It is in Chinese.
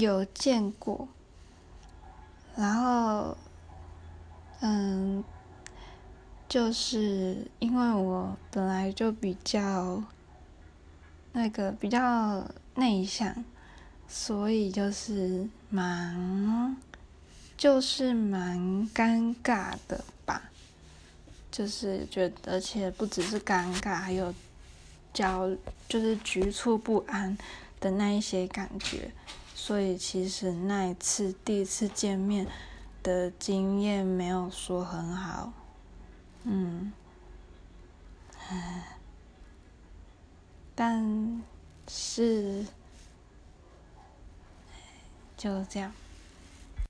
有见过，然后，嗯，就是因为我本来就比较那个比较内向，所以就是蛮就是蛮尴尬的吧，就是觉得，而且不只是尴尬，还有焦，就是局促不安的那一些感觉。所以其实那一次第一次见面的经验没有说很好，嗯，但是就这样。